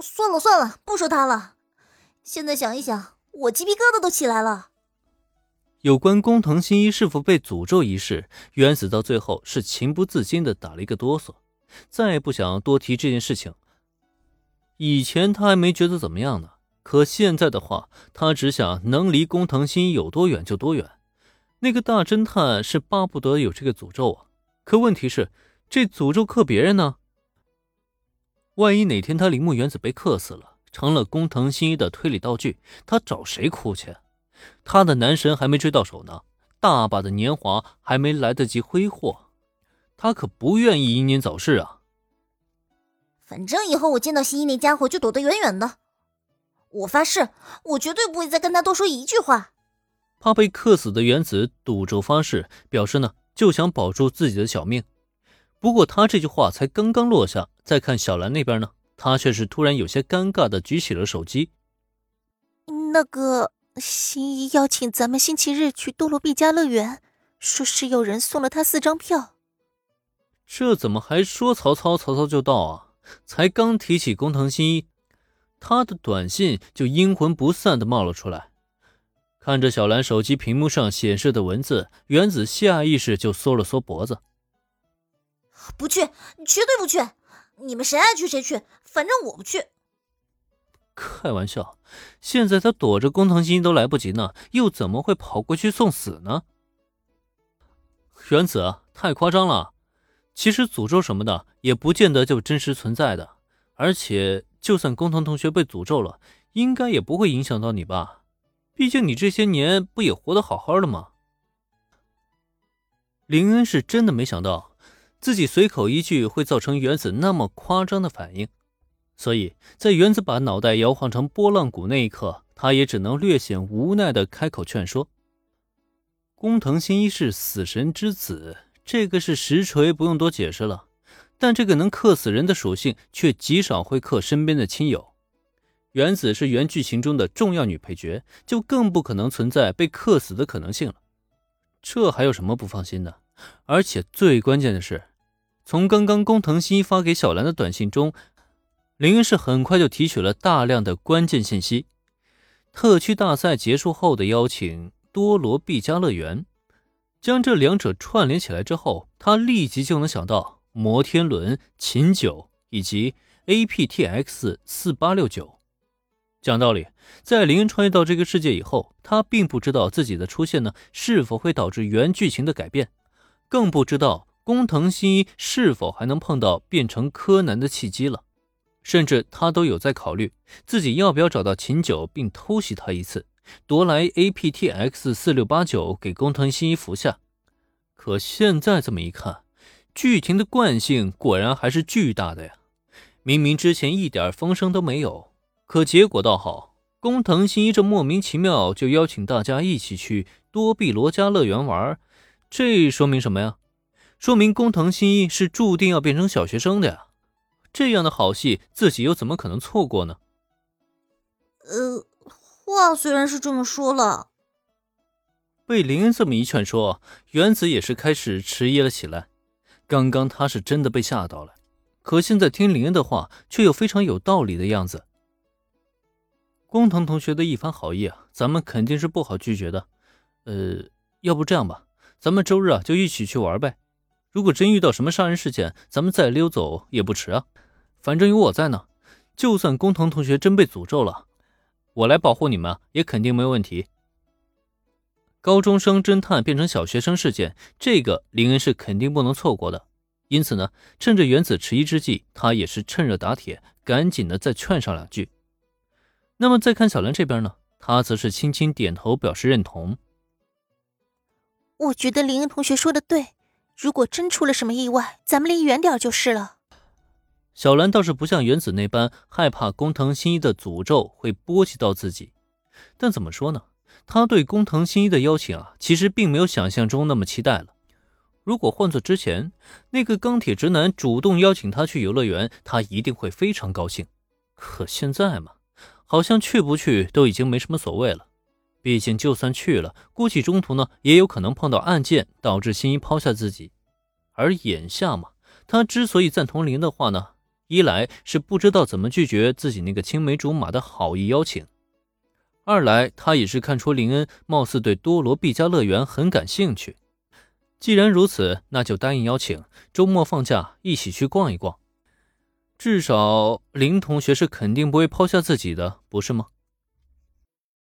算了算了，不说他了。现在想一想，我鸡皮疙瘩都起来了。有关工藤新一是否被诅咒一事，原子到最后是情不自禁的打了一个哆嗦，再也不想多提这件事情。以前他还没觉得怎么样呢，可现在的话，他只想能离工藤新一有多远就多远。那个大侦探是巴不得有这个诅咒啊，可问题是，这诅咒克别人呢？万一哪天他铃木原子被克死了，成了工藤新一的推理道具，他找谁哭去？他的男神还没追到手呢，大把的年华还没来得及挥霍，他可不愿意英年早逝啊。反正以后我见到新一那家伙就躲得远远的。我发誓，我绝对不会再跟他多说一句话。怕被克死的原子赌咒发誓，表示呢就想保住自己的小命。不过他这句话才刚刚落下，再看小兰那边呢，他却是突然有些尴尬的举起了手机。那个新一邀请咱们星期日去多罗毕加乐园，说是有人送了他四张票。这怎么还说曹操，曹操就到啊？才刚提起工藤新一，他的短信就阴魂不散的冒了出来。看着小兰手机屏幕上显示的文字，原子下意识就缩了缩脖子。不去，绝对不去！你们谁爱去谁去，反正我不去。开玩笑，现在他躲着工藤新一都来不及呢，又怎么会跑过去送死呢？原子，太夸张了！其实诅咒什么的也不见得就真实存在的，而且就算工藤同学被诅咒了，应该也不会影响到你吧？毕竟你这些年不也活得好好的吗？林恩是真的没想到。自己随口一句会造成原子那么夸张的反应，所以在原子把脑袋摇晃成拨浪鼓那一刻，他也只能略显无奈的开口劝说：“工藤新一是死神之子，这个是实锤，不用多解释了。但这个能克死人的属性，却极少会克身边的亲友。原子是原剧情中的重要女配角，就更不可能存在被克死的可能性了。这还有什么不放心的？”而且最关键的是，从刚刚工藤新一发给小兰的短信中，林恩是很快就提取了大量的关键信息。特区大赛结束后的邀请，多罗毕加乐园，将这两者串联起来之后，他立即就能想到摩天轮、琴酒以及 APTX 四八六九。讲道理，在林恩穿越到这个世界以后，他并不知道自己的出现呢是否会导致原剧情的改变。更不知道工藤新一是否还能碰到变成柯南的契机了，甚至他都有在考虑自己要不要找到秦九并偷袭他一次，夺来 APTX 四六八九给工藤新一服下。可现在这么一看，剧情的惯性果然还是巨大的呀！明明之前一点风声都没有，可结果倒好，工藤新一这莫名其妙就邀请大家一起去多碧罗家乐园玩。这说明什么呀？说明工藤新一是注定要变成小学生的呀！这样的好戏，自己又怎么可能错过呢？呃，话虽然是这么说了，被林恩这么一劝说，原子也是开始迟疑了起来。刚刚他是真的被吓到了，可现在听林恩的话，却又非常有道理的样子。工藤同学的一番好意啊，咱们肯定是不好拒绝的。呃，要不这样吧。咱们周日啊，就一起去玩呗。如果真遇到什么杀人事件，咱们再溜走也不迟啊。反正有我在呢，就算工藤同学真被诅咒了，我来保护你们也肯定没问题。高中生侦探变成小学生事件，这个林恩是肯定不能错过的。因此呢，趁着原子迟疑之际，他也是趁热打铁，赶紧的再劝上两句。那么再看小兰这边呢，她则是轻轻点头表示认同。我觉得林恩同学说的对，如果真出了什么意外，咱们离远点就是了。小兰倒是不像原子那般害怕工藤新一的诅咒会波及到自己，但怎么说呢？他对工藤新一的邀请啊，其实并没有想象中那么期待了。如果换做之前那个钢铁直男主动邀请他去游乐园，他一定会非常高兴。可现在嘛，好像去不去都已经没什么所谓了。毕竟，就算去了，估计中途呢也有可能碰到案件，导致新一抛下自己。而眼下嘛，他之所以赞同林的话呢，一来是不知道怎么拒绝自己那个青梅竹马的好意邀请，二来他也是看出林恩貌似对多罗毕加乐园很感兴趣。既然如此，那就答应邀请，周末放假一起去逛一逛。至少林同学是肯定不会抛下自己的，不是吗？